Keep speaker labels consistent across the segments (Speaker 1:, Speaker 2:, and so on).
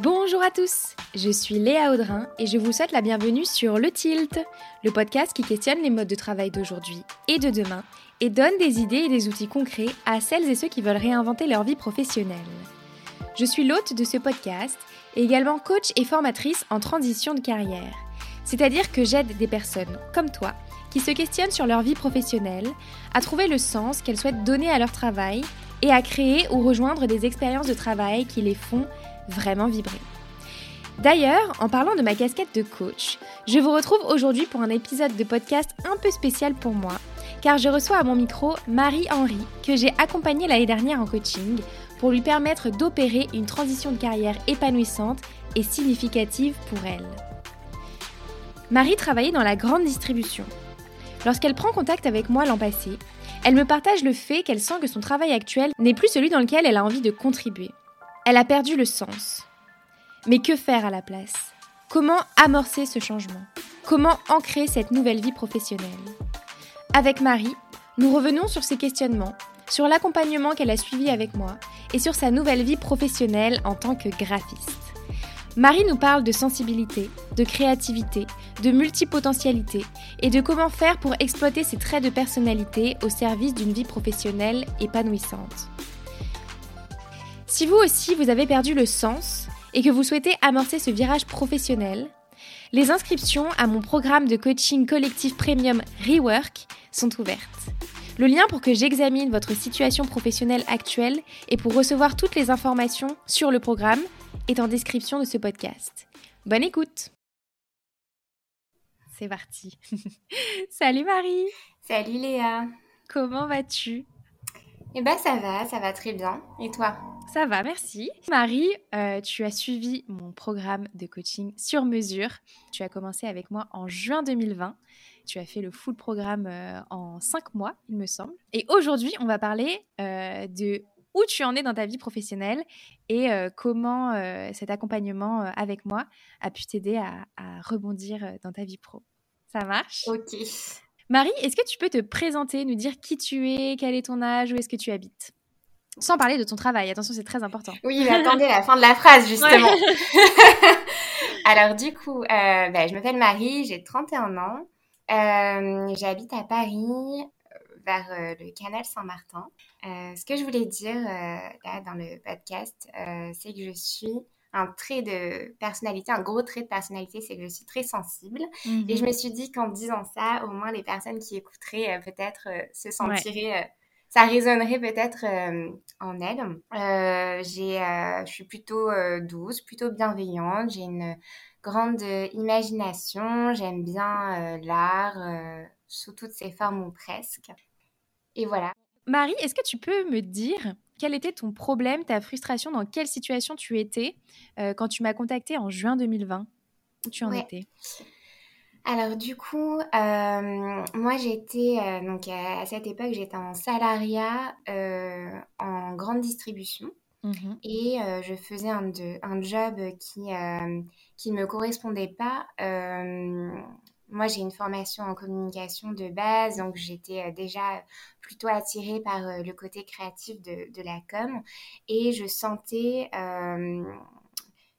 Speaker 1: Bonjour à tous, je suis Léa Audrin et je vous souhaite la bienvenue sur Le Tilt, le podcast qui questionne les modes de travail d'aujourd'hui et de demain et donne des idées et des outils concrets à celles et ceux qui veulent réinventer leur vie professionnelle. Je suis l'hôte de ce podcast et également coach et formatrice en transition de carrière. C'est-à-dire que j'aide des personnes comme toi qui se questionnent sur leur vie professionnelle, à trouver le sens qu'elles souhaitent donner à leur travail et à créer ou rejoindre des expériences de travail qui les font vraiment vibrer. D'ailleurs, en parlant de ma casquette de coach, je vous retrouve aujourd'hui pour un épisode de podcast un peu spécial pour moi, car je reçois à mon micro Marie-Henri, que j'ai accompagnée l'année dernière en coaching, pour lui permettre d'opérer une transition de carrière épanouissante et significative pour elle. Marie travaillait dans la grande distribution. Lorsqu'elle prend contact avec moi l'an passé, elle me partage le fait qu'elle sent que son travail actuel n'est plus celui dans lequel elle a envie de contribuer. Elle a perdu le sens. Mais que faire à la place? Comment amorcer ce changement? Comment ancrer cette nouvelle vie professionnelle? Avec Marie, nous revenons sur ces questionnements, sur l'accompagnement qu'elle a suivi avec moi et sur sa nouvelle vie professionnelle en tant que graphiste. Marie nous parle de sensibilité, de créativité, de multipotentialité et de comment faire pour exploiter ses traits de personnalité au service d'une vie professionnelle épanouissante. Si vous aussi vous avez perdu le sens et que vous souhaitez amorcer ce virage professionnel, les inscriptions à mon programme de coaching collectif premium Rework sont ouvertes. Le lien pour que j'examine votre situation professionnelle actuelle et pour recevoir toutes les informations sur le programme est en description de ce podcast. Bonne écoute! C'est parti. Salut Marie!
Speaker 2: Salut Léa!
Speaker 1: Comment vas-tu?
Speaker 2: Eh ben ça va, ça va très bien. Et toi?
Speaker 1: Ça va, merci. Marie, euh, tu as suivi mon programme de coaching sur mesure. Tu as commencé avec moi en juin 2020. Tu as fait le full programme euh, en cinq mois, il me semble. Et aujourd'hui, on va parler euh, de où tu en es dans ta vie professionnelle et euh, comment euh, cet accompagnement euh, avec moi a pu t'aider à, à, rebondir dans ta vie pro. Ça marche?
Speaker 2: Ok.
Speaker 1: Marie, est-ce que tu peux te présenter, nous dire qui tu es, quel est ton âge, où est-ce que tu habites? Sans parler de ton travail, attention, c'est très important.
Speaker 2: Oui, mais attendez la fin de la phrase, justement. Ouais. Alors du coup, ben, je m'appelle Marie, j'ai 31 ans. J'habite à Paris, vers euh, le canal Saint-Martin. Euh, ce que je voulais dire euh, là dans le podcast, c'est que je suis un trait de personnalité, un gros trait de personnalité, c'est que je suis très sensible. -hmm. Et je me suis dit qu'en disant ça, au moins les personnes qui écouteraient peut-être se sentiraient... Ouais. ça résonnerait peut-être en elles. j'ai, je suis plutôt douce, plutôt bienveillante. J'ai une grande imagination. J'aime bien l'art sous toutes ses formes ou presque. Et voilà.
Speaker 1: Marie, est-ce que tu peux me dire quel était ton problème, ta frustration, dans quelle situation tu étais euh, quand tu m'as contactée en juin 2020 Où tu en ouais. étais?
Speaker 2: Alors du coup, euh, moi j'étais, euh, donc à, à, cette époque, j'étais en salariat en grande distribution mmh. et je faisais un, de, un, job qui, qui ne me correspondait pas moi, j'ai une formation en communication de base, donc j'étais déjà plutôt attirée par le côté créatif de, de la com. Et je sentais euh,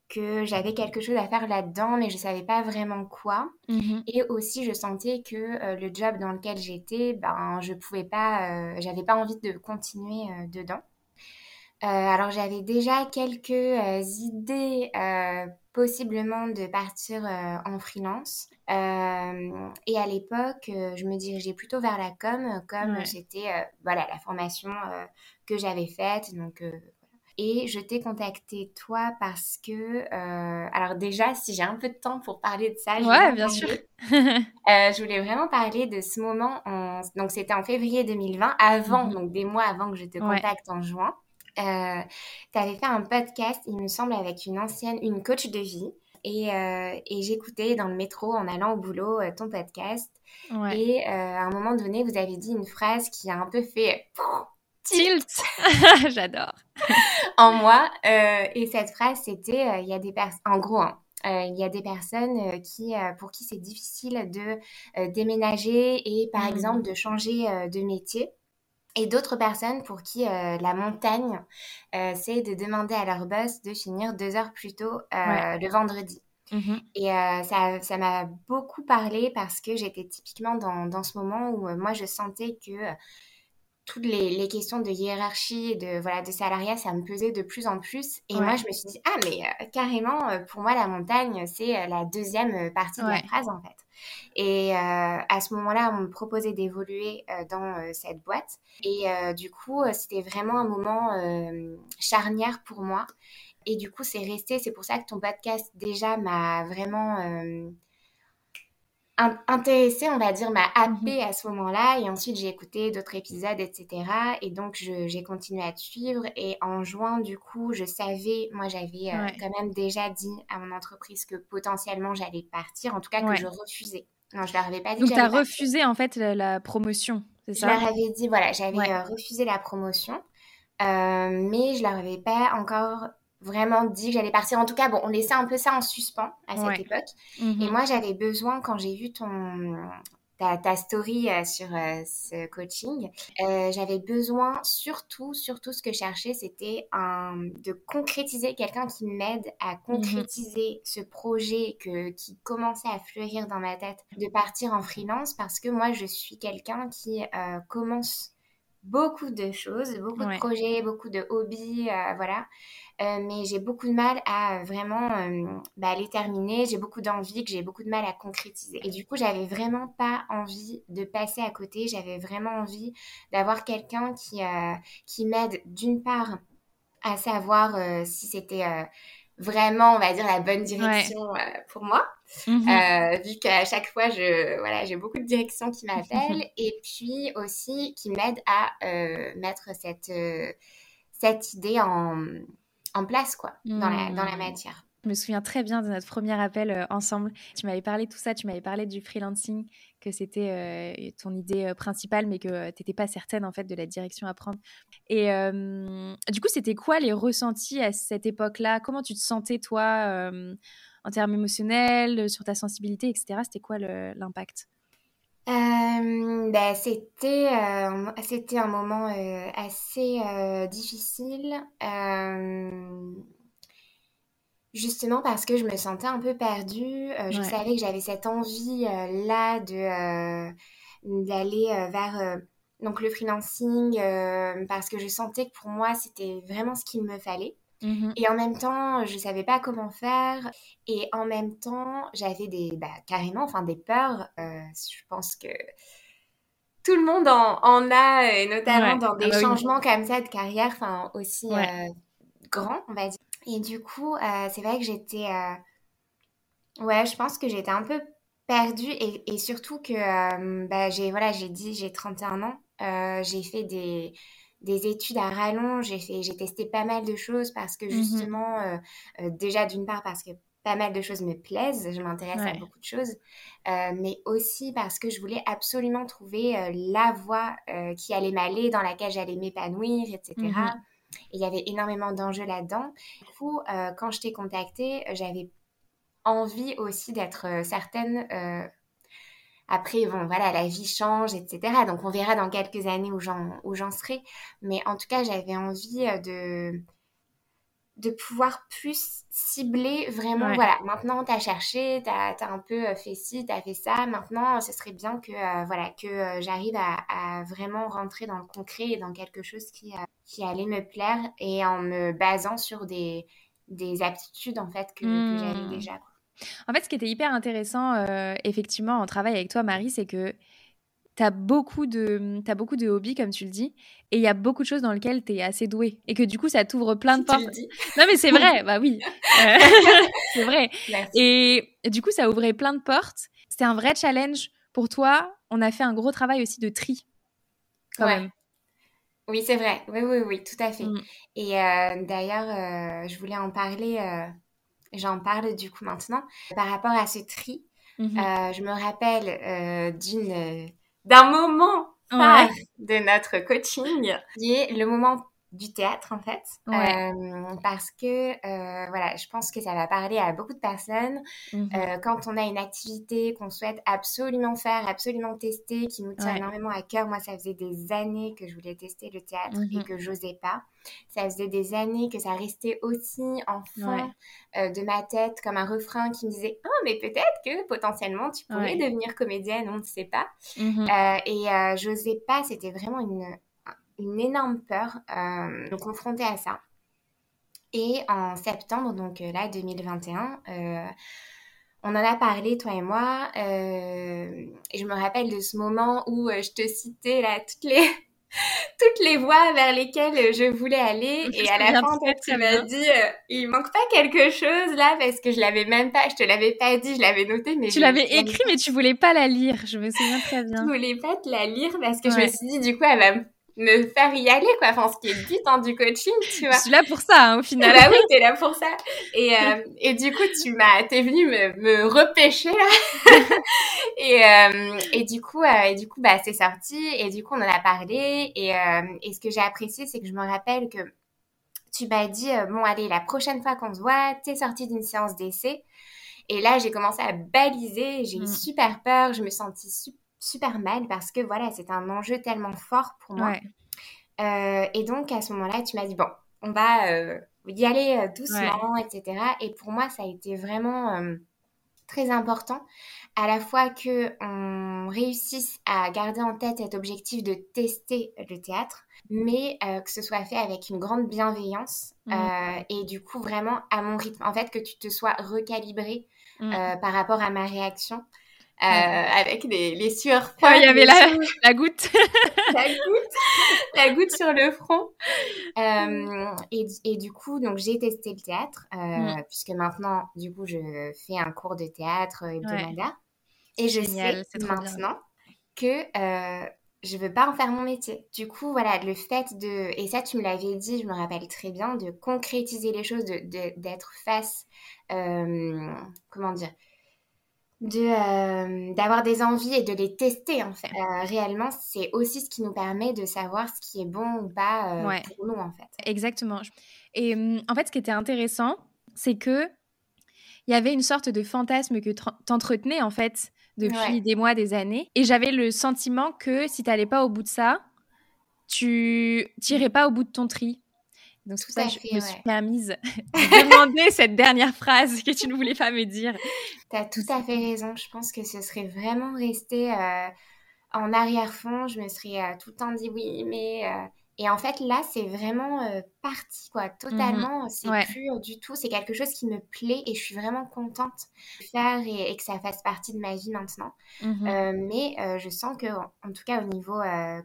Speaker 2: que j'avais quelque chose à faire là-dedans, mais je ne savais pas vraiment quoi. Mmh. Et aussi, je sentais que euh, le job dans lequel j'étais, ben, je pouvais pas, euh, j'avais pas envie de continuer dedans. Alors, j'avais déjà quelques idées possiblement de partir euh, en freelance. Euh, et à l'époque, euh, je me dirigeais plutôt vers la com, comme ouais. c'était voilà, la formation que j'avais faite. Donc, et je t'ai contacté toi parce que, alors déjà, si j'ai un peu de temps pour parler de ça,
Speaker 1: ouais, bien sûr.
Speaker 2: je voulais vraiment parler de ce moment. En, donc, c'était en février 2020, avant, mm -hmm. donc des mois avant que je te contacte ouais. en juin. Euh, tu avais fait un podcast, il me semble, avec une ancienne, une coach de vie. Et, euh, et j'écoutais dans le métro en allant au boulot euh, ton podcast. Ouais. Et euh, à un moment donné, vous avez dit une phrase qui a un peu fait
Speaker 1: tilt. J'adore.
Speaker 2: en moi. et cette phrase, c'était il y a des personnes, en gros, hein, il y a des personnes qui, pour qui c'est difficile de déménager et par mmh. exemple de changer de métier. Et d'autres personnes pour qui la montagne, c'est de demander à leur boss de finir deux heures plus tôt le vendredi. Mmh et ça, ça m'a beaucoup parlé parce que j'étais typiquement dans, dans, ce moment où moi je sentais que toutes les, les, questions de hiérarchie et de, voilà, de salariat, ça me pesait de plus en plus. Et moi, je me suis dit, ah, mais carrément, pour moi, la montagne, c'est la deuxième partie de la phrase, en fait. Et à ce moment-là, on me proposait d'évoluer dans cette boîte. Et du coup, c'était vraiment un moment charnière pour moi. Et du coup, c'est resté. C'est pour ça que ton podcast, déjà, m'a vraiment euh, intéressée, on va dire, m'a happé mhm. à ce moment-là. Et ensuite, j'ai écouté d'autres épisodes, etc. Et donc, j'ai continué à te suivre. Et en juin, du coup, je savais, moi, j'avais euh, quand même déjà dit à mon entreprise que potentiellement, j'allais partir. En tout cas, que je refusais. Non, je leur avais pas dit.
Speaker 1: Donc, tu as refusé, en fait, la, promotion, c'est ça?
Speaker 2: Je leur avais dit, voilà, j'avais euh, refusé la promotion. mais je leur avais pas encore vraiment dit que j'allais partir. En tout cas, bon, on laissait un peu ça en suspens à cette époque. Mhm. Et moi, j'avais besoin, quand j'ai vu ton, ta, story euh, sur euh, ce coaching, euh, j'avais besoin, surtout, surtout ce que je cherchais, c'était de concrétiser quelqu'un qui m'aide à mhm. concrétiser ce projet que, qui commençait à fleurir dans ma tête, de partir en freelance, parce que moi, je suis quelqu'un qui commence beaucoup de choses, beaucoup de projets, beaucoup de hobbies, voilà. Euh, mais j'ai beaucoup de mal à vraiment euh, bah, les terminer. J'ai beaucoup d'envie, que j'ai beaucoup de mal à concrétiser. Et du coup, j'avais vraiment pas envie de passer à côté. J'avais vraiment envie d'avoir quelqu'un qui, euh, qui m'aide d'une part à savoir si c'était vraiment, on va dire, la bonne direction pour moi. Mmh vu qu'à chaque fois, je, voilà, j'ai beaucoup de directions qui m'appellent. et puis aussi qui m'aident à mettre cette, cette idée en, en place, quoi, dans, la, dans la mmh. matière.
Speaker 1: Je me souviens très bien de notre premier appel euh, ensemble. Tu m'avais parlé de tout ça, tu m'avais parlé du freelancing, que c'était euh, ton idée euh, principale, mais que tu n'étais pas certaine en fait de la direction à prendre. Et du coup, c'était quoi les ressentis à cette époque-là? Comment tu te sentais toi en termes émotionnels, sur ta sensibilité, etc. C'était quoi l'impact?
Speaker 2: Ben, c'était c'était un moment assez difficile justement parce que je me sentais un peu perdue je savais que j'avais cette envie là de d'aller vers donc le freelancing parce que je sentais que pour moi c'était vraiment ce qu'il me fallait Mmh et en même temps, je savais pas comment faire. Et en même temps, j'avais des, bah, carrément, enfin, des peurs. Euh, je pense que tout le monde en, en a, et notamment dans ah des bah changements comme ça de carrière, enfin, aussi euh, grands, on va dire. Et du coup, euh, c'est vrai que j'étais, ouais, je pense que j'étais un peu perdue et, et surtout que, bah, j'ai, voilà, j'ai dit, j'ai 31 ans, j'ai fait des des études à rallonge. J'ai fait, j'ai testé pas mal de choses parce que mmh justement, euh, euh, déjà d'une part parce que pas mal de choses me plaisent, je m'intéresse à beaucoup de choses, euh, mais aussi parce que je voulais absolument trouver la voie qui allait m'aller, dans laquelle j'allais m'épanouir, etc. Mmh Et il y avait énormément d'enjeux là-dedans. Du coup, quand je t'ai contactée, j'avais envie aussi d'être certaine après, bon, voilà, la vie change, etc. Donc, on verra dans quelques années où j'en, où j'en serai. Mais en tout cas, j'avais envie euh, de, de pouvoir plus cibler vraiment, voilà, maintenant, tu as cherché, tu as, un peu euh, fait ci, tu as fait ça. Maintenant, ce serait bien que, euh, voilà, que j'arrive à, vraiment rentrer dans le concret et dans quelque chose qui, qui allait me plaire et en me basant sur des, des aptitudes, en fait, que, que j'avais mmh. déjà.
Speaker 1: En fait, ce qui était hyper intéressant, euh, effectivement, en travail avec toi, Marie, c'est que tu as beaucoup, de, as beaucoup de hobbies, comme tu le dis, et il y a beaucoup de choses dans lesquelles tu es assez douée. Et que du coup, ça t'ouvre plein de portes. Non, mais c'est vrai, bah oui. Euh, c'est vrai. Et, du coup, ça ouvrait plein de portes. C'était un vrai challenge pour toi. On a fait un gros travail aussi de tri, quand même.
Speaker 2: Oui, c'est vrai. Oui, oui, oui, tout à fait. Mm. Et euh, d'ailleurs, je voulais en parler j'en parle du coup maintenant. Par rapport à ce tri, mhm. euh, je me rappelle euh, d'une d'un moment phare de notre coaching, qui est le moment du théâtre en fait. Euh, parce que euh, voilà je pense que ça va parler à beaucoup de personnes. Mmh euh, quand on a une activité qu'on souhaite absolument faire absolument tester qui nous tient énormément à cœur moi ça faisait des années que je voulais tester le théâtre et mmh que j'osais pas. Ça faisait des années que ça restait aussi en fond de ma tête comme un refrain qui me disait oh mais peut-être que potentiellement tu pourrais devenir comédienne on ne sait pas. Mmh et j'osais pas. C'était vraiment une une énorme peur euh, de confronter à ça. Et en septembre, donc euh, là, 2021, euh, on en a parlé, toi et moi. et je me rappelle de ce moment où je te citais là toutes les, toutes les voies vers lesquelles je voulais aller. Et à la fin, tu m'as dit, il manque pas quelque chose là parce que je l'avais même pas, je te l'avais pas dit, je l'avais noté. mais
Speaker 1: Tu l'avais écrit, mais tu voulais pas la lire. Je me souviens très bien.
Speaker 2: Je voulais pas te la lire parce que je me suis dit, du coup, elle va me me faire y aller, quoi. Enfin, ce qui est dit dans du coaching, tu vois.
Speaker 1: Je suis là pour ça, hein, au final.
Speaker 2: Bah oui, t'es là pour ça. Et, euh, et du coup, tu m'as, t'es venu me, me repêcher, là. et, euh, et du coup, euh, et du coup, bah, c'est sorti. Et du coup, on en a parlé. Et, euh, et ce que j'ai apprécié, c'est que je me rappelle que tu m'as dit, euh, bon, allez, la prochaine fois qu'on se voit, t'es sorti d'une séance d'essai. Et là, j'ai commencé à baliser. J'ai eu mm. super peur. Je me sentis super super mal parce que voilà, c'est un enjeu tellement fort pour moi. Euh, et donc à ce moment-là, tu m'as dit bon, on va euh, y aller euh, doucement, etc. Et pour moi, ça a été vraiment très important à la fois que on réussisse à garder en tête cet objectif de tester le théâtre, mais que ce soit fait avec une grande bienveillance mmh. et du coup vraiment à mon rythme. En fait, que tu te sois recalibré mmh. par rapport à ma réaction. Euh, avec les, les sueurs
Speaker 1: il y avait la, la, goutte.
Speaker 2: la goutte. La goutte sur le front. Euh, et, et, du coup, donc j'ai testé le théâtre, euh, mm. puisque maintenant, du coup, je fais un cours de théâtre hebdomadaire. Et je sais maintenant que je veux pas en faire mon métier. Du coup, voilà, le fait de, et ça tu me l'avais dit, je me rappelle très bien, de concrétiser les choses, d'être de, d'être face, comment dire, de euh, d'avoir des envies et de les tester en fait. Euh, réellement, c'est aussi ce qui nous permet de savoir ce qui est bon ou pas euh, pour nous en fait.
Speaker 1: Exactement. Et hum, en fait, ce qui était intéressant, c'est que il y avait une sorte de fantasme que t'entretenais en fait depuis des mois, des années, et j'avais le sentiment que si t'allais pas au bout de ça, tu t'irais pas au bout de ton tri. Donc, c'est pour ça que je me suis permise de demander cette dernière phrase que tu ne voulais pas me dire.
Speaker 2: Tu as tout à fait raison. Je pense que ce serait vraiment resté euh, en arrière-fond. Je me serais euh, tout le temps dit oui, mais euh, et en fait, là, c'est vraiment euh, parti, quoi, totalement. Mmh c'est plus du tout. C'est quelque chose qui me plaît et je suis vraiment contente de faire et, que ça fasse partie de ma vie maintenant. Mmh euh, mais euh, je sens que, en, tout cas, au niveau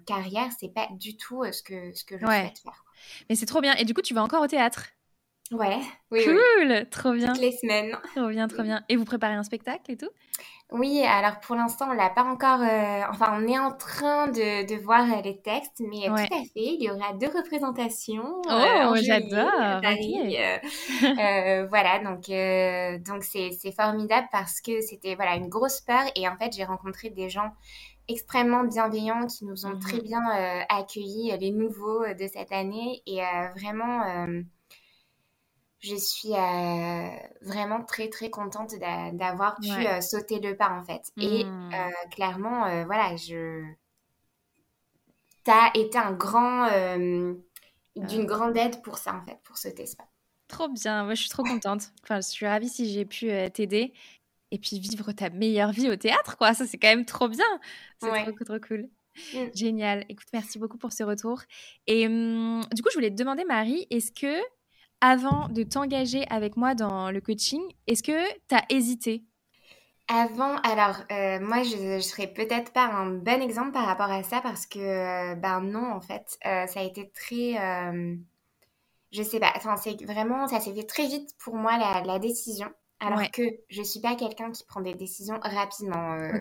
Speaker 2: carrière, c'est pas du tout ce que, ce que je souhaite faire.
Speaker 1: Mais c'est trop bien. Et du coup, tu vas encore au théâtre
Speaker 2: Ouais. Oui,
Speaker 1: cool, trop bien.
Speaker 2: Toutes les semaines.
Speaker 1: Trop bien, trop bien. Et vous préparez un spectacle et tout?
Speaker 2: Oui, alors pour l'instant, on l'a pas encore. Euh, enfin, on est en train de, de voir euh, les textes, mais tout à fait. Il y aura deux représentations.
Speaker 1: Euh, oh, j'adore.
Speaker 2: voilà, donc donc c'est formidable parce que c'était voilà une grosse peur et en fait j'ai rencontré des gens extrêmement bienveillants qui nous ont très mmh bien accueillis, les nouveaux de cette année et vraiment je suis euh, vraiment très très contente d'avoir pu euh, sauter le pas en fait. Et mmh. euh, clairement, voilà, je. T'as été un grand. d'une grande aide pour ça en fait, pour sauter ce pas.
Speaker 1: Trop bien, moi je suis trop contente. Enfin, je suis ravie si j'ai pu t'aider. Et puis vivre ta meilleure vie au théâtre, quoi. Ça, c'est quand même trop bien. C'est trop, trop cool. Mmh. Génial. Écoute, merci beaucoup pour ce retour. Et hum, du coup, je voulais te demander, Marie, est-ce que avant de t'engager avec moi dans le coaching, est-ce que tu as hésité?
Speaker 2: Avant, alors euh, moi je, ne serais peut-être pas un bon exemple par rapport à ça parce que euh, ben non en fait euh, ça a été très je sais pas enfin c'est vraiment ça s'est fait très vite pour moi la décision alors que je suis pas quelqu'un qui prend des décisions rapidement. Euh,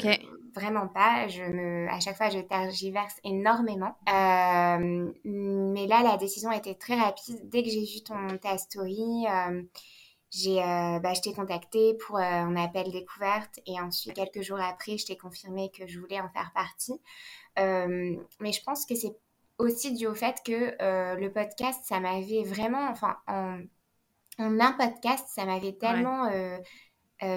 Speaker 2: vraiment pas. Je me, à chaque fois, je tergiverse énormément. Euh, mais là, la décision a été très rapide. Dès que j'ai vu ton ta story, euh, j'ai, bah, je t'ai contacté pour un appel découverte et ensuite quelques jours après, je t'ai confirmé que je voulais en faire partie. mais je pense que c'est aussi dû au fait que le podcast, ça m'avait vraiment, enfin, en, en, un podcast, ça m'avait tellement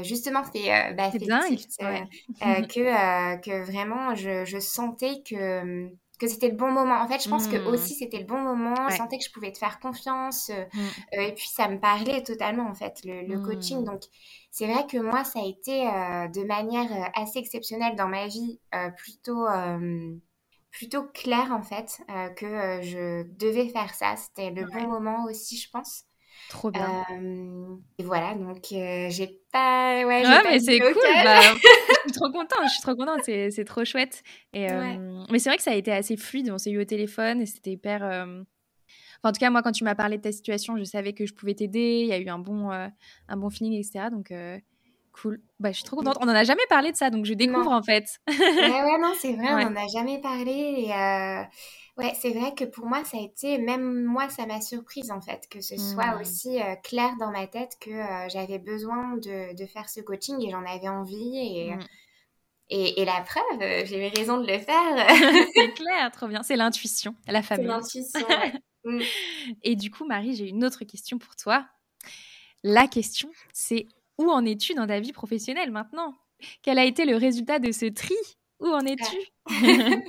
Speaker 2: justement fait, bah, fait que, que vraiment, je, je sentais que que c'était le bon moment. En fait, je pense que mmh. aussi c'était le bon moment. Je sentais que je pouvais te faire confiance. Euh, mmh. euh, et puis ça me parlait totalement en fait le, coaching. Mmh. Donc c'est vrai que moi ça a été euh, de manière assez exceptionnelle dans ma vie, plutôt plutôt clair en fait que je devais faire ça. C'était le bon moment aussi, je pense.
Speaker 1: Trop bien.
Speaker 2: et voilà, donc j'ai pas.
Speaker 1: Ouais, mais c'est cool. Bah, je suis trop contente. Je suis trop contente. C'est trop chouette. Et, mais c'est vrai que ça a été assez fluide. On s'est eu au téléphone et c'était hyper. en tout cas, moi, quand tu m'as parlé de ta situation, je savais que je pouvais t'aider. Il y a eu un bon, un bon feeling, etc. Donc, cool. Bah, je suis trop contente. On n'en a jamais parlé de ça, donc je découvre en fait.
Speaker 2: ouais, ouais, non, c'est vrai, on n'en a jamais parlé. Et, Ouais, c'est vrai que pour moi, ça a été, même moi, ça m'a surprise en fait, que ce soit mmh. aussi euh, clair dans ma tête que euh, j'avais besoin de, de, faire ce coaching et j'en avais envie. Et, mmh. et, et, la preuve, euh, j'ai eu raison de le faire.
Speaker 1: c'est clair, trop bien. C'est l'intuition, la famille.
Speaker 2: C'est l'intuition, mmh.
Speaker 1: Et du coup, Marie, j'ai une autre question pour toi. La question, c'est où en es-tu dans ta vie professionnelle maintenant? Quel a été le résultat de ce tri? Où en es-tu?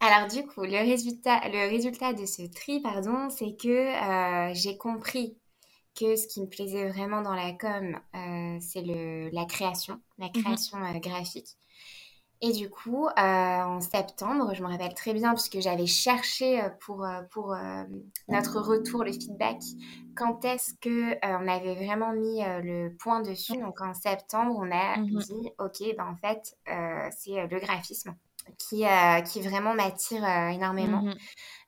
Speaker 2: Alors du coup, le résultat, le résultat de ce tri, pardon, c'est que euh, j'ai compris que ce qui me plaisait vraiment dans la com, euh, c'est la création, la mmh création euh, graphique. Et du coup, euh, en septembre, je me rappelle très bien puisque j'avais cherché euh, pour, euh, pour notre retour, le feedback, quand est-ce que on avait vraiment mis le point dessus. Donc en septembre, on a mmh dit, ok, ben en fait, c'est le graphisme qui, qui vraiment m'attire énormément. Mmh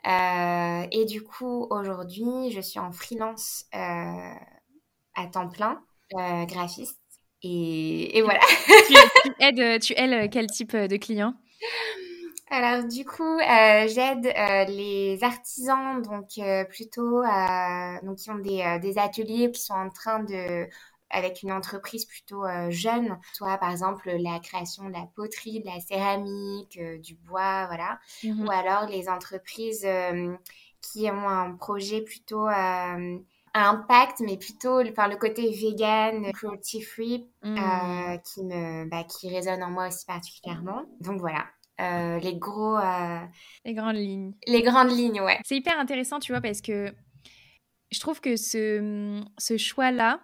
Speaker 2: et du coup, aujourd'hui, je suis en freelance à temps plein, graphiste. Et, voilà.
Speaker 1: tu, aides, tu aides quel type de client?
Speaker 2: Alors du coup, euh, j'aide euh, les artisans, donc euh, plutôt, donc qui ont des, des, ateliers qui sont en train de, avec une entreprise plutôt jeune, soit par exemple la création de la poterie, de la céramique, du bois, voilà, mmh ou alors les entreprises qui ont un projet plutôt impact, mais plutôt par le côté vegan, cruelty free, euh, qui me, bah, qui résonne en moi aussi particulièrement. Donc voilà. Euh, les gros. Euh,
Speaker 1: les grandes lignes.
Speaker 2: Les grandes lignes, ouais.
Speaker 1: C'est hyper intéressant, tu vois, parce que je trouve que ce, ce choix-là,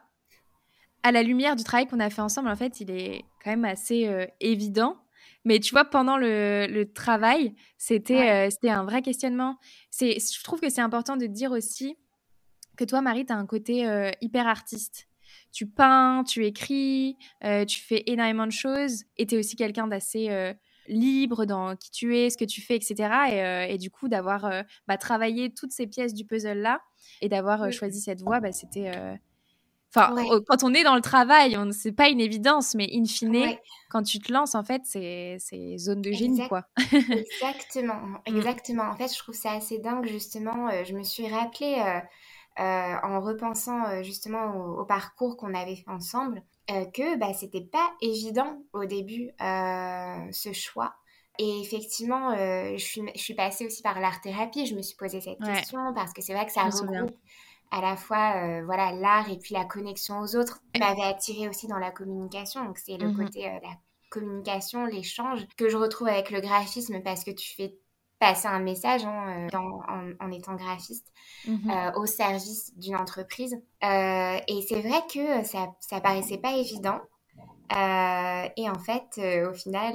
Speaker 1: à la lumière du travail qu'on a fait ensemble, en fait, il est quand même assez évident. Mais tu vois, pendant le, le travail, c'était c'était un vrai questionnement. Je trouve que c'est important de dire aussi que toi, Marie, tu as un côté euh, hyper artiste. Tu peins, tu écris, euh, tu fais énormément de choses et tu es aussi quelqu'un d'assez euh, libre dans qui tu es, ce que tu fais, etc. Et, du coup, d'avoir bah, travaillé toutes ces pièces du puzzle-là et d'avoir choisi cette voie, bah, c'était... Enfin, quand on est dans le travail, c'est pas une évidence, mais in fine, quand tu te lances, en fait, c'est zone de génie, quoi.
Speaker 2: exactement, mm. exactement. En fait, je trouve ça assez dingue, justement. je me suis rappelé euh, en repensant euh, justement au, parcours qu'on avait fait ensemble, euh, que bah, c'était pas évident au début ce choix. Et effectivement, je, suis, je suis passée aussi par l'art-thérapie. Je me suis posé cette question parce que c'est vrai que ça regroupe à la fois voilà l'art et puis la connexion aux autres. m'avait attirée aussi dans la communication. Donc c'est le mmh côté la communication, l'échange que je retrouve avec le graphisme parce que tu fais passer un message hein, euh, en, étant graphiste mmh euh, au service d'une entreprise. Euh, et c'est vrai que ça, ça paraissait pas évident. et en fait, au final,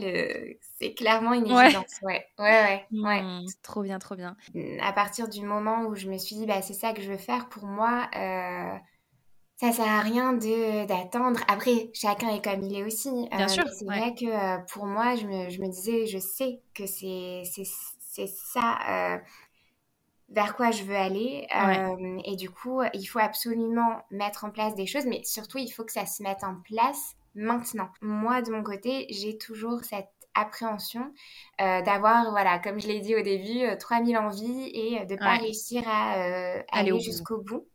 Speaker 2: c'est clairement une évidence. Ouais, ouais, ouais. ouais. Mmh,
Speaker 1: trop bien, trop bien.
Speaker 2: À partir du moment où je me suis dit, bah, c'est ça que je veux faire, pour moi, ça sert à rien de d'attendre. Après, chacun est comme il est aussi.
Speaker 1: Bien sûr.
Speaker 2: C'est vrai que pour moi, je me, je me, disais, je sais que c'est c'est ça euh, vers quoi je veux aller. Euh, et du coup, il faut absolument mettre en place des choses, mais surtout, il faut que ça se mette en place maintenant. Moi, de mon côté, j'ai toujours cette appréhension euh, d'avoir, voilà, comme je l'ai dit au début, 3000 envies et de ne pas réussir à aller jusqu'au bout.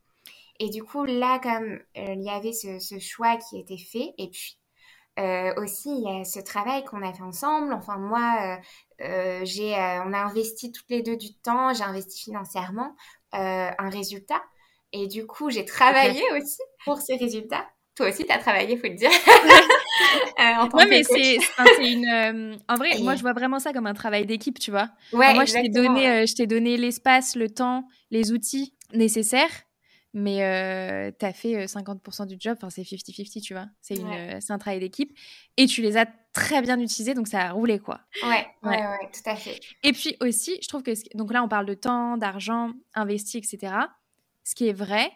Speaker 2: Et du coup, là, comme il y avait ce, ce, choix qui était fait, et puis aussi, il y a ce travail qu'on a fait ensemble. Enfin, moi, j'ai, on a investi toutes les deux du temps, j'ai investi financièrement un résultat. Et du coup, j'ai travaillé aussi pour ces résultats. Toi aussi, tu as travaillé, faut le dire.
Speaker 1: euh, mais c'est une. Euh, en vrai, moi, je vois vraiment ça comme un travail d'équipe, tu vois. Ouais, moi, je t'ai donné, euh, je t'ai donné l'espace, le temps, les outils nécessaires, mais euh, tu as fait 50% du job. Enfin, c'est 50-50, tu vois. C'est c'est un travail d'équipe. Et tu les as très bien utilisés, donc ça a roulé, quoi.
Speaker 2: Ouais, ouais, ouais, tout à fait.
Speaker 1: Et puis aussi, je trouve que. Donc là, on parle de temps, d'argent investi, etc ce qui est vrai,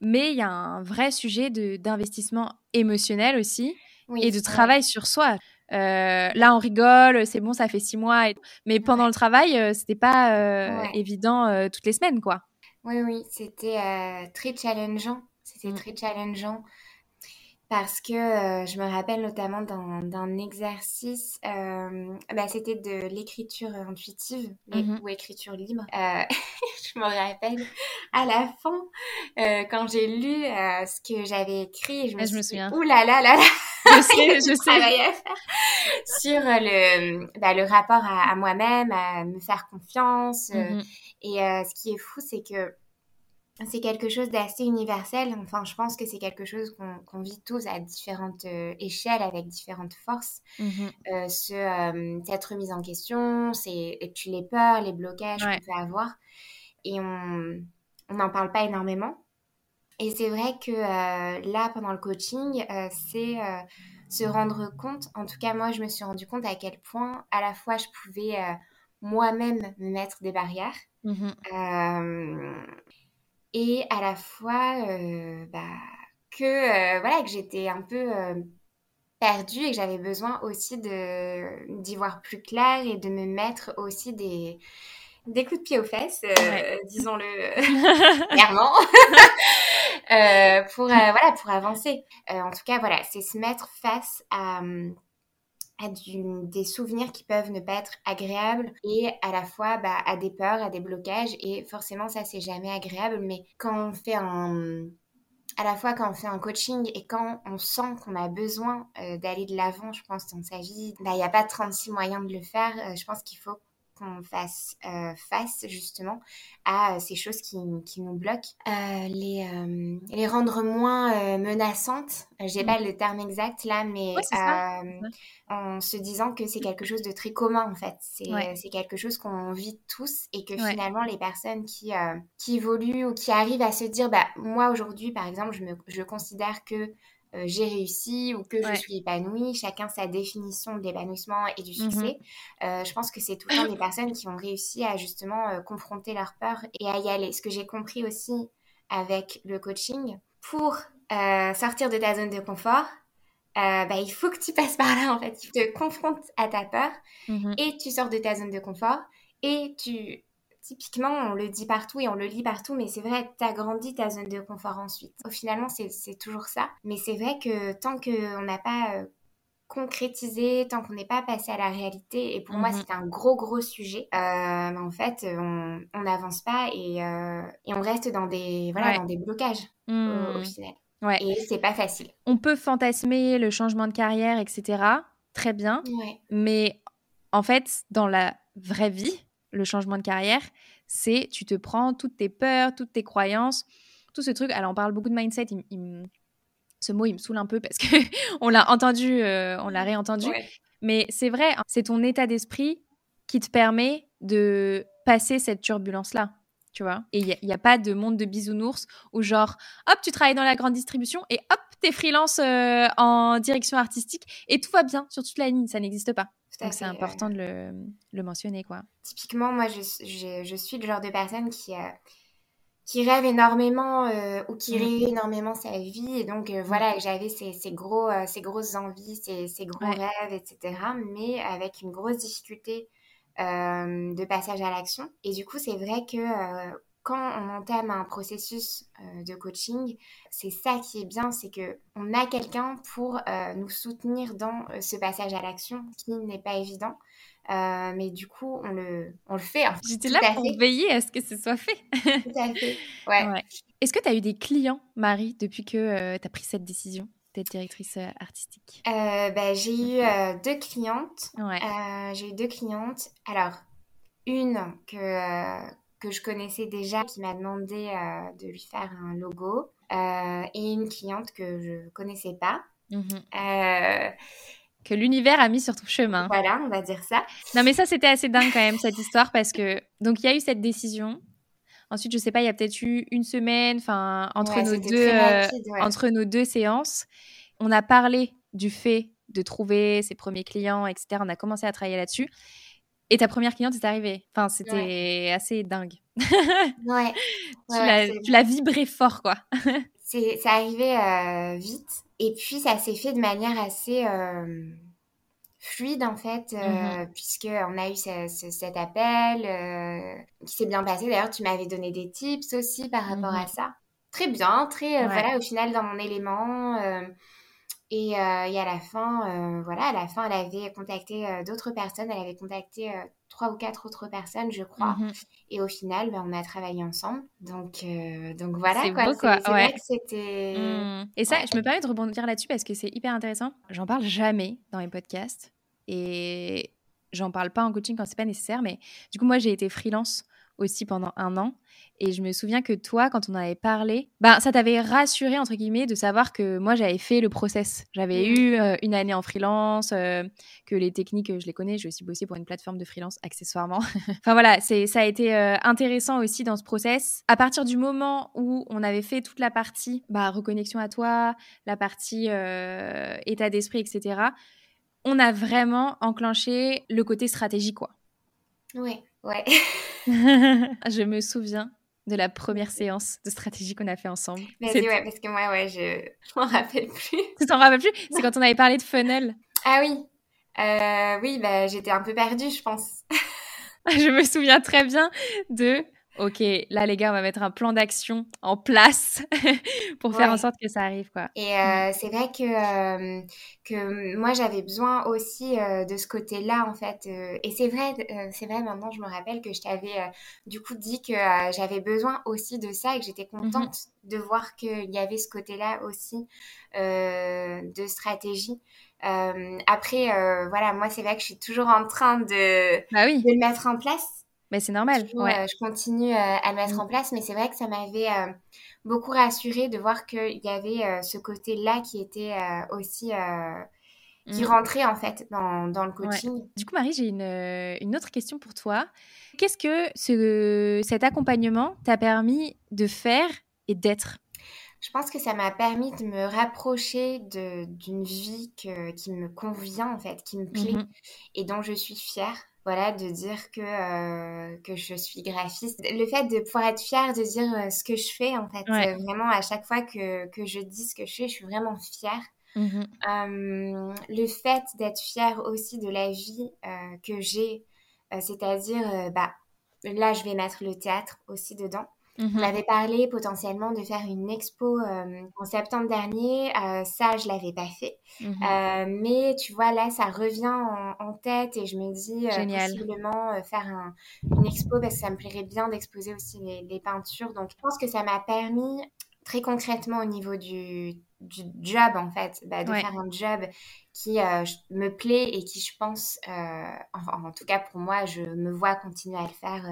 Speaker 1: mais il y a un vrai sujet d'investissement émotionnel aussi et de travail sur soi. Euh, là, on rigole, c'est bon, ça fait six mois, mais pendant le travail, euh, c'était pas euh, évident toutes les semaines, quoi.
Speaker 2: Oui, oui, c'était très challengeant. C'était mmh. très challengeant parce que euh, je me rappelle notamment d'un exercice, euh, bah, c'était de l'écriture intuitive mmh ou écriture libre. Euh, je me rappelle à la fin, quand j'ai lu ce que j'avais écrit, je me, je me souviens. Ouh là là là là Je sais, je sais. sur le, bah, le rapport à, moi-même, à me faire confiance. Mmh et ce qui est fou, c'est que c'est quelque chose d'assez universel. Enfin, je pense que c'est quelque chose qu'on vit tous à différentes euh, échelles, avec différentes forces. Euh, ce, euh, cette remise en question, c'est tu les peurs, les blocages qu'on peut avoir. Et on n'en parle pas énormément. Et c'est vrai que là, pendant le coaching, c'est se rendre compte, en tout cas moi, je me suis rendu compte à quel point à la fois je pouvais moi-même me mettre des barrières. Mmh et à la fois euh, bah, que euh, voilà que j'étais un peu euh, perdue et que j'avais besoin aussi de d'y voir plus clair et de me mettre aussi des des coups de pied aux fesses, disons-le clairement, pour voilà pour avancer. en tout cas voilà, c'est se mettre face à à des souvenirs qui peuvent ne pas être agréables et à la fois bah, à des peurs, à des blocages. Et forcément, ça, c'est jamais agréable. Mais quand on fait un. À la fois quand on fait un coaching et quand on sent qu'on a besoin euh, d'aller de l'avant, je pense, dans sa vie, bah, il n'y a pas 36 moyens de le faire. Euh, je pense qu'il faut qu'on fasse euh, face justement à euh, ces choses qui, qui nous bloquent, euh, les, les rendre moins menaçantes. J'ai mmh. pas le terme exact là, mais en se disant que c'est quelque chose de très commun en fait. C'est quelque chose qu'on vit tous et que finalement les personnes qui, qui évoluent ou qui arrivent à se dire, bah moi aujourd'hui par exemple, je, me, je considère que euh, j'ai réussi ou que je suis épanouie. Chacun sa définition de l'épanouissement et du mmh succès. Euh, je pense que c'est tout le temps des personnes qui ont réussi à justement euh, confronter leurs peurs et à y aller. Ce que j'ai compris aussi avec le coaching, pour sortir de ta zone de confort, bah, il faut que tu passes par là en fait. Tu te confrontes à ta peur mmh et tu sors de ta zone de confort et tu typiquement, on le dit partout et on le lit partout, mais c'est vrai, tu agrandis ta zone de confort ensuite. Au finalement, c'est toujours ça. Mais c'est vrai que tant qu'on n'a pas euh, concrétisé, tant qu'on n'est pas passé à la réalité, et pour moi, mhm. c'est un gros, gros sujet, euh, en fait, on n'avance pas et, euh, et, on reste dans des, voilà, dans des blocages au, hmm. final. Ouais. Et c'est pas facile.
Speaker 1: On peut fantasmer le changement de carrière, etc. Très bien. Mais en fait, dans la vraie vie, le changement de carrière, c'est tu te prends toutes tes peurs, toutes tes croyances, tout ce truc. Alors, on parle beaucoup de mindset. ce mot, il me saoule un peu parce que on l'a entendu, euh, on l'a réentendu. Mais c'est vrai, hein, c'est ton état d'esprit qui te permet de passer cette turbulence-là. Tu vois Et il n'y a, pas de monde de bisounours où, genre, hop, tu travailles dans la grande distribution et hop, t'es freelance euh, en direction artistique et tout va bien sur toute la ligne. Ça n'existe pas. Donc c'est important de le, le, mentionner, quoi.
Speaker 2: Typiquement, moi, je, je, je, suis le genre de personne qui, euh, qui rêve énormément euh, ou qui mmh. rêve énormément sa vie. Et donc, euh, mmh. voilà, j'avais ces, ces, gros, ces grosses envies, ces, ces gros rêves, etc. Mais avec une grosse difficulté de passage à l'action. Et du coup, c'est vrai que quand on entame un processus euh, de coaching, c'est ça qui est bien, c'est que on a quelqu'un pour euh, nous soutenir dans euh, ce passage à l'action qui n'est pas évident. mais du coup, on le, on le fait.
Speaker 1: J'étais là pour veiller à ce que ce soit fait.
Speaker 2: Tout à fait. Ouais.
Speaker 1: Est-ce que tu as eu des clients, Marie, depuis que tu as pris cette décision d'être directrice artistique?
Speaker 2: Bah, J'ai eu deux clientes. j'ai eu deux clientes. Alors, une que, que je connaissais déjà, qui m'a demandé de lui faire un logo, et une cliente que je connaissais pas. Mmh
Speaker 1: que l'univers a mis sur ton chemin.
Speaker 2: Voilà, on va dire ça.
Speaker 1: Non, mais ça, c'était assez dingue quand même, cette histoire, parce que. Donc, il y a eu cette décision. Ensuite, je sais pas, il y a peut-être eu une semaine, enfin, entre, nos deux, euh, entre nos deux séances. On a parlé du fait de trouver ses premiers clients, etc. On a commencé à travailler là-dessus. Et ta première cliente est arrivée. Enfin, c'était assez dingue.
Speaker 2: ouais.
Speaker 1: tu l'as vibré fort, quoi.
Speaker 2: c'est arrivé euh, vite. Et puis, ça s'est fait de manière assez euh, fluide, en fait, euh, mmh puisqu'on a eu cet appel qui s'est bien passé. D'ailleurs, tu m'avais donné des tips aussi par rapport mmh à ça. Très bien, très, voilà, au final, dans mon élément. Et, et, à la fin, voilà, à la fin, elle avait contacté d'autres personnes. Elle avait contacté trois ou quatre autres personnes, je crois. Mmh et au final, ben, on a travaillé ensemble. Donc, euh, donc voilà.
Speaker 1: C'est beau, quoi. Vrai que c'était. Mmh. Et ça, je me permets de rebondir là-dessus parce que c'est hyper intéressant. J'en parle jamais dans les podcasts. Et j'en parle pas en coaching quand c'est pas nécessaire. Mais du coup, moi, j'ai été freelance aussi pendant un an. Et je me souviens que toi, quand on avait parlé, ben, ça t'avait rassuré, entre guillemets, de savoir que moi, j'avais fait le process. J'avais mmh. eu euh, une année en freelance, euh, que les techniques, je les connais. J'ai aussi bossé pour une plateforme de freelance, accessoirement. enfin voilà, ça a été euh, intéressant aussi dans ce process. À partir du moment où on avait fait toute la partie bah, reconnexion à toi, la partie état d'esprit, etc., on a vraiment enclenché le côté stratégie, quoi.
Speaker 2: Oui, ouais.
Speaker 1: je me souviens de la première séance de stratégie qu'on a fait ensemble.
Speaker 2: Vas-y, ouais, parce que moi, ouais, je, je m'en rappelle plus.
Speaker 1: Tu t'en rappelles plus? C'est quand on avait parlé de funnel.
Speaker 2: Ah oui. Euh, oui, bah, j'étais un peu perdue, je pense.
Speaker 1: je me souviens très bien de ok, là les gars, on va mettre un plan d'action en place pour faire en sorte que ça arrive, quoi.
Speaker 2: Et euh, c'est vrai que, euh, que moi j'avais besoin aussi euh, de ce côté-là, en fait. et c'est vrai, c'est vrai, maintenant je me rappelle que je t'avais du coup dit que j'avais besoin aussi de ça et que j'étais mmh contente de voir qu'il y avait ce côté-là aussi de stratégie. après, voilà, moi c'est vrai que je suis toujours en train de,
Speaker 1: bah oui.
Speaker 2: de le mettre en place.
Speaker 1: Mais c'est normal. ouais.
Speaker 2: Euh, je continue euh, à le mettre mm. en place, mais c'est vrai que ça m'avait euh, beaucoup rassuré de voir qu'il y avait ce côté-là qui était aussi. qui mm. rentrait en fait dans, dans le coaching.
Speaker 1: Du coup, Marie, j'ai une, une, autre question pour toi. Qu'est-ce que ce, cet accompagnement t'a permis de faire et d'être?
Speaker 2: Je pense que ça m'a permis de me rapprocher d'une vie que, qui me convient, en fait, qui me plaît mm-hmm. et dont je suis fière voilà, de dire que, euh, que je suis graphiste. Le fait de pouvoir être fière de dire euh, ce que je fais, en fait, euh, vraiment, à chaque fois que, que, je dis ce que je fais, je suis vraiment fière. Mmh le fait d'être fière aussi de la vie que j'ai, c'est-à-dire, bah, là, je vais mettre le théâtre aussi dedans. On mmh avait parlé potentiellement de faire une expo euh, en septembre dernier. Euh, ça, je l'avais pas fait. Mmh euh, mais tu vois, là, ça revient en, tête et je me dis possiblement faire une expo parce que ça me plairait bien d'exposer aussi les, peintures. Donc, je pense que ça m'a permis très concrètement au niveau du, job, en fait, bah, de faire un job qui me plaît et qui, je pense, en, tout cas pour moi, je me vois continuer à le faire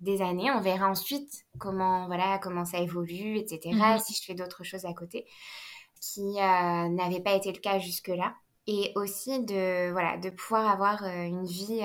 Speaker 2: des années. On verra ensuite comment, voilà, comment ça évolue, etc. Mhm. Si je fais d'autres choses à côté qui euh, n'avaient pas été le cas jusque-là. Et aussi de, voilà, de pouvoir avoir euh, une vie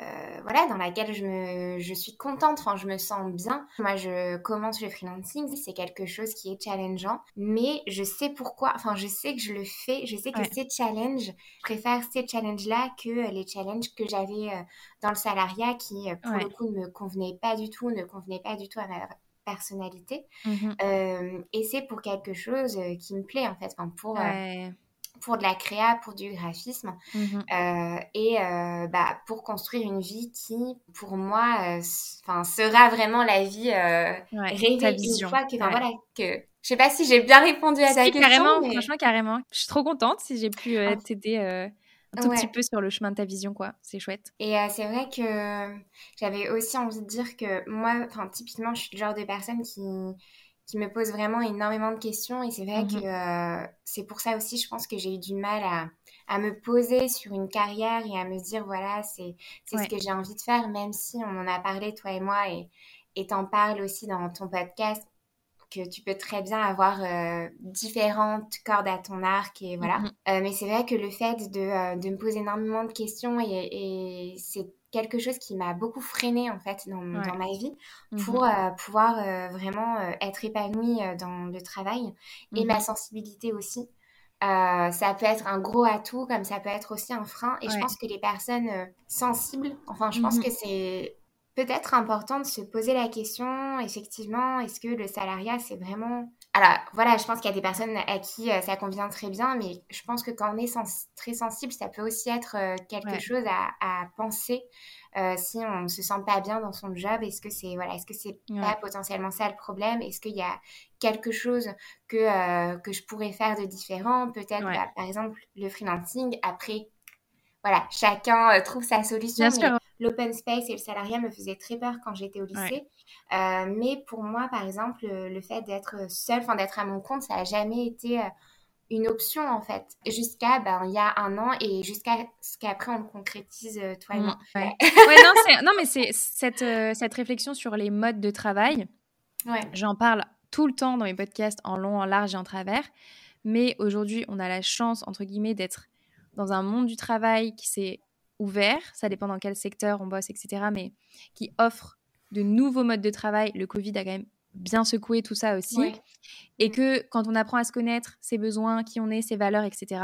Speaker 2: euh, euh, voilà, dans laquelle je, me, je suis contente, enfin, je me sens bien. Moi, je commence le freelancing, c'est quelque chose qui est challengeant, mais je sais pourquoi, enfin, je sais que je le fais, je sais que ces challenges, je préfère ces challenges-là que les challenges que j'avais euh, dans le salariat qui, euh, pour le coup, ne me convenaient pas du tout, ne convenaient pas du tout à ma personnalité. Mmh et c'est pour quelque chose qui me plaît, en fait, enfin, pour pour de la créa, pour du graphisme mmh euh, et euh, bah, pour construire une vie qui, pour moi, euh, sera vraiment la vie rêvée une fois que, voilà, que je sais pas si j'ai bien répondu à ta question.
Speaker 1: Carrément, franchement, carrément. Je suis trop contente si j'ai pu ah. t'aider un tout petit peu sur le chemin de ta vision, quoi. C'est chouette.
Speaker 2: Et c'est vrai que j'avais aussi envie de dire que moi, enfin, typiquement, je suis le genre de personne qui qui me pose vraiment énormément de questions. Et c'est vrai mmh que c'est pour ça aussi, je pense que j'ai eu du mal à, à, me poser sur une carrière et à me dire, voilà, c'est ce que j'ai envie de faire, même si on en a parlé, toi et moi, et et t'en parles aussi dans ton podcast que tu peux très bien avoir euh, différentes cordes à ton arc et voilà. Mhm. Euh, mais c'est vrai que le fait de, euh, de, me poser énormément de questions et, et c'est quelque chose qui m'a beaucoup freiné en fait dans, dans ma vie mhm. pour pouvoir vraiment être épanouie dans le travail et ma mhm. sensibilité aussi. ça peut être un gros atout comme ça peut être aussi un frein et je pense que les personnes sensibles, enfin je pense que c'est peut-être important de se poser la question, effectivement, est-ce que le salariat, c'est vraiment... Alors voilà, je pense qu'il y a des personnes à qui euh, ça convient très bien, mais je pense que quand on est très sensible, ça peut aussi être euh, quelque chose à, penser euh, si on ne se sent pas bien dans son job. Est-ce que c'est voilà, est-ce que c'est pas potentiellement ça le problème? Est-ce qu'il y a quelque chose que, que je pourrais faire de différent? Peut-être, bah, par exemple, le freelancing. Après, voilà, chacun trouve sa solution. Bien sûr l'open space et le salariat me faisaient très peur quand j'étais au lycée. Euh, mais pour moi, par exemple, le fait d'être seule, enfin d'être à mon compte, ça n'a jamais été euh, une option en fait. Jusqu'à ben, il y a un an et jusqu'à ce qu'après on le concrétise, euh, toi et moi.
Speaker 1: Ouais. non, non, mais c'est cette, cette réflexion sur les modes de travail. J'en parle tout le temps dans mes podcasts en long, en large et en travers. Mais aujourd'hui, on a la chance, entre guillemets, d'être dans un monde du travail qui s'est ouvert, ça dépend dans quel secteur on bosse, etc., mais qui offre de nouveaux modes de travail. Le Covid a quand même bien secoué tout ça aussi. Et que quand on apprend à se connaître, ses besoins, qui on est, ses valeurs, etc.,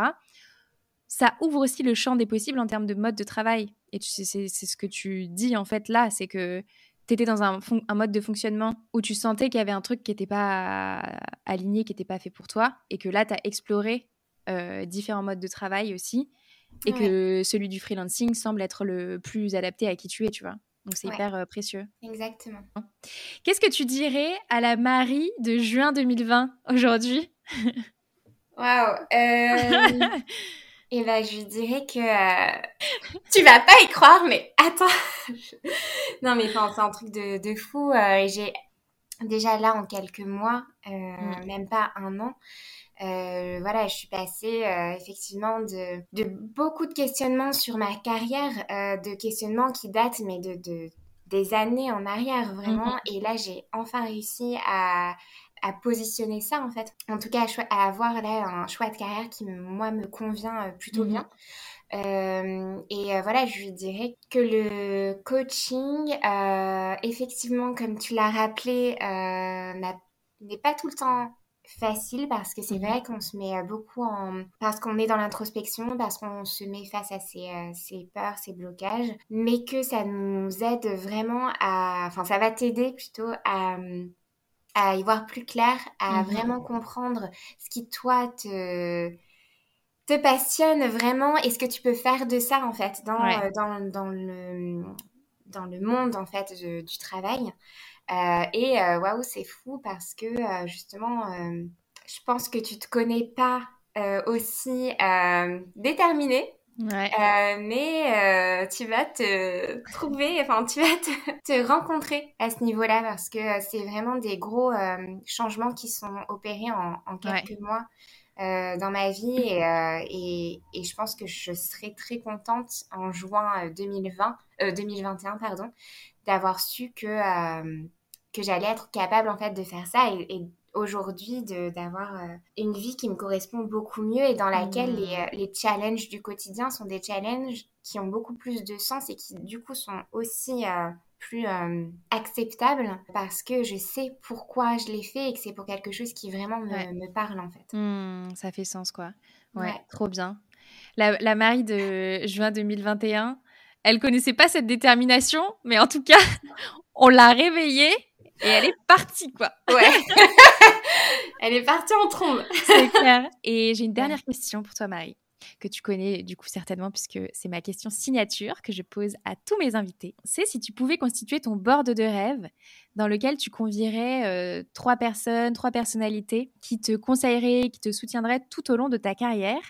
Speaker 1: ça ouvre aussi le champ des possibles en termes de mode de travail. Et c'est ce que tu dis en fait là, c'est que tu étais dans un, un, mode de fonctionnement où tu sentais qu'il y avait un truc qui n'était pas aligné, qui n'était pas fait pour toi, et que là, tu as exploré euh, différents modes de travail aussi et que celui du freelancing semble être le plus adapté à qui tu es, tu vois. Donc c'est hyper euh, précieux.
Speaker 2: Exactement.
Speaker 1: Qu'est-ce que tu dirais à la Marie de juin 2020 aujourd'hui?
Speaker 2: Waouh euh... Eh ben, je lui dirais que euh, tu vas pas y croire, mais attends. non, mais c'est un truc de, de fou. Euh, j'ai déjà là en quelques mois, mm. même pas un an, euh, voilà, je suis passée euh, effectivement de, de, beaucoup de questionnements sur ma carrière, euh, de questionnements qui datent mais de, de des années en arrière vraiment. Mhm. Et là, j'ai enfin réussi à, à, positionner ça en fait. En tout cas, à, avoir là un choix de carrière qui moi me convient plutôt mhm. bien. et voilà, je lui dirais que le coaching, effectivement, comme tu l'as rappelé, n'est pas tout le temps facile parce que c'est vrai qu'on se met euh, beaucoup en... parce qu'on est dans l'introspection, parce qu'on se met face à ses, euh, ses, peurs, ses blocages, mais que ça nous aide vraiment à... Enfin, ça va t'aider plutôt à, à y voir plus clair, à mhm. vraiment comprendre ce qui, toi, te te passionne vraiment et ce que tu peux faire de ça en fait dans, euh, dans, dans, le, dans le monde en fait du travail. Euh, et euh, waouh, c'est fou parce que euh, justement, je pense que tu te connais pas aussi déterminé. mais tu vas te trouver, enfin tu vas te, rencontrer à ce niveau-là parce que c'est vraiment des gros changements qui sont opérés en, quelques mois dans ma vie et, et, je pense que je serai très contente en juin 2020, 2021 pardon, d'avoir su que, euh, que j'allais être capable en fait de faire ça et, aujourd'hui d'avoir euh, une vie qui me correspond beaucoup mieux et dans laquelle les, mmh. euh, les, challenges du quotidien sont des challenges qui ont beaucoup plus de sens et qui du coup sont aussi plus acceptables parce que je sais pourquoi je l'ai fait et que c'est pour quelque chose qui vraiment me, me parle en fait.
Speaker 1: Mmh, ça fait sens quoi. Ouais, trop bien. La, la Marie de juin 2021, elle connaissait pas cette détermination, mais en tout cas, on l'a réveillée et elle est partie, quoi.
Speaker 2: Ouais. elle est partie en trombe.
Speaker 1: C'est clair. Et j'ai une dernière question pour toi, Marie, que tu connais du coup certainement, puisque c'est ma question signature que je pose à tous mes invités. C'est si tu pouvais constituer ton board de rêve dans lequel tu convierais euh, trois personnes, trois personnalités qui te conseilleraient, qui te soutiendraient tout au long de ta carrière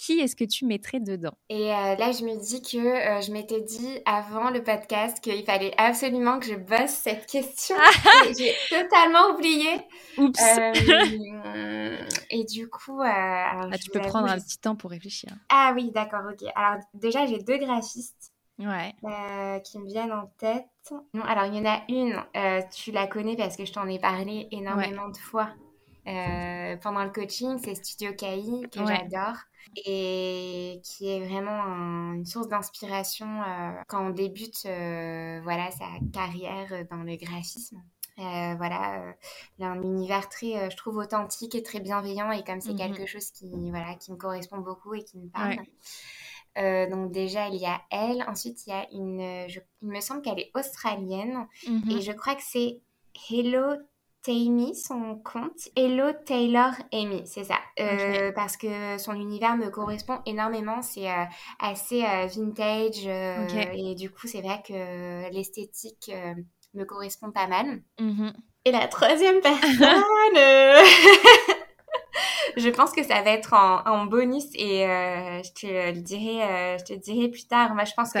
Speaker 1: qui est-ce que tu mettrais dedans?
Speaker 2: Et euh, là, je me dis que euh, je m'étais dit avant le podcast qu'il fallait absolument que je bosse cette question. J'ai totalement oublié. Oups. et du coup,
Speaker 1: ah, tu peux prendre un petit temps pour réfléchir.
Speaker 2: Ah oui, d'accord, ok. Alors déjà, j'ai deux graphistes.
Speaker 1: Ouais.
Speaker 2: qui me viennent en tête. Non, alors il y en a une, tu la connais parce que je t'en ai parlé énormément de fois. Euh, pendant le coaching, c'est Studio KI que j'adore et qui est vraiment une source d'inspiration euh, quand on débute euh, voilà, sa carrière dans le graphisme. voilà, il a un univers très, je trouve, authentique et très bienveillant et comme c'est mhm. quelque chose qui, voilà, qui me correspond beaucoup et qui me parle. donc déjà, il y a elle. Ensuite, il y a une, il me semble qu'elle est australienne mhm. et je crois que c'est Hello Tammy, son compte. Hello Taylor Amy, c'est ça. Euh, parce que son univers me correspond énormément. C'est euh, assez euh, vintage. Et du coup, c'est vrai que l'esthétique me correspond pas mal. Mm-hmm. Et la troisième personne, je pense que ça va être en, bonus et je te le dirai, je te dirai plus tard. Moi, je pense que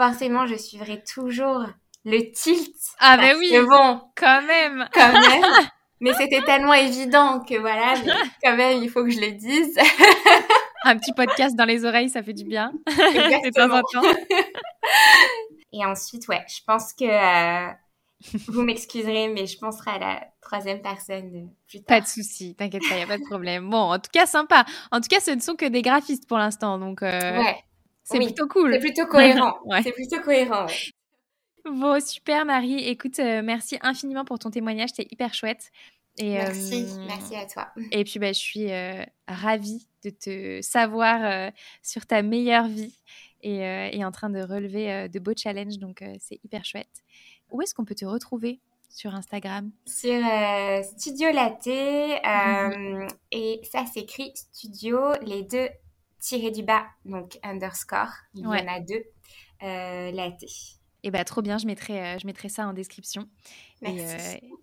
Speaker 2: forcément, je suivrai toujours le tilt.
Speaker 1: Ah ben oui. bon, quand même.
Speaker 2: Quand même. mais c'était tellement évident que voilà, mais quand même, il faut que je le dise.
Speaker 1: Un petit podcast dans les oreilles, ça fait du bien. de temps en temps.
Speaker 2: Et ensuite, ouais, je pense que euh, vous m'excuserez, mais je penserai à la troisième personne plus tard.
Speaker 1: Pas de souci, t'inquiète pas, il n'y a pas de problème. Bon, en tout cas, sympa. En tout cas, ce ne sont que des graphistes pour l'instant, donc euh, ouais. c'est plutôt cool.
Speaker 2: C'est plutôt cohérent. C'est plutôt cohérent. Ouais.
Speaker 1: Bon, super Marie. Écoute, euh, merci infiniment pour ton témoignage, c'était hyper chouette.
Speaker 2: Et, merci, euh, merci à toi.
Speaker 1: Et puis, bah, je suis euh, ravie de te savoir sur ta meilleure vie et, et, en train de relever de beaux challenges. Donc, c'est hyper chouette. Où est-ce qu'on peut te retrouver sur Instagram?
Speaker 2: Sur Studio Latte. Et ça s'écrit Studio, les deux tirés du bas, donc underscore. Il y en a deux. Latte.
Speaker 1: Et bah trop bien, je mettrai, euh, je mettrai ça en description. Et, euh,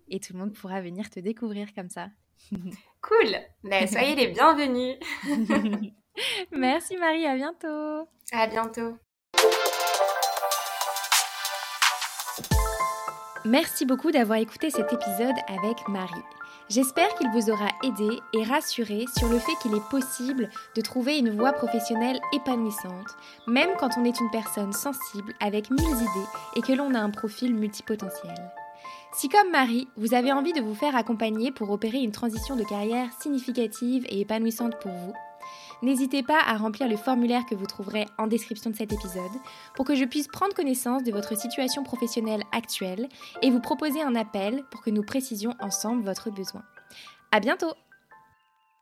Speaker 1: et, tout le monde pourra venir te découvrir comme ça.
Speaker 2: cool ben, Soyez les bienvenus
Speaker 1: Merci Marie, à bientôt
Speaker 2: À bientôt
Speaker 1: Merci beaucoup d'avoir écouté cet épisode avec Marie. J'espère qu'il vous aura aidé et rassuré sur le fait qu'il est possible de trouver une voie professionnelle épanouissante, même quand on est une personne sensible avec mille idées et que l'on a un profil multipotentiel. Si comme Marie, vous avez envie de vous faire accompagner pour opérer une transition de carrière significative et épanouissante pour vous, n'hésitez pas à remplir le formulaire que vous trouverez en description de cet épisode pour que je puisse prendre connaissance de votre situation professionnelle actuelle et vous proposer un appel pour que nous précisions ensemble votre besoin. À bientôt!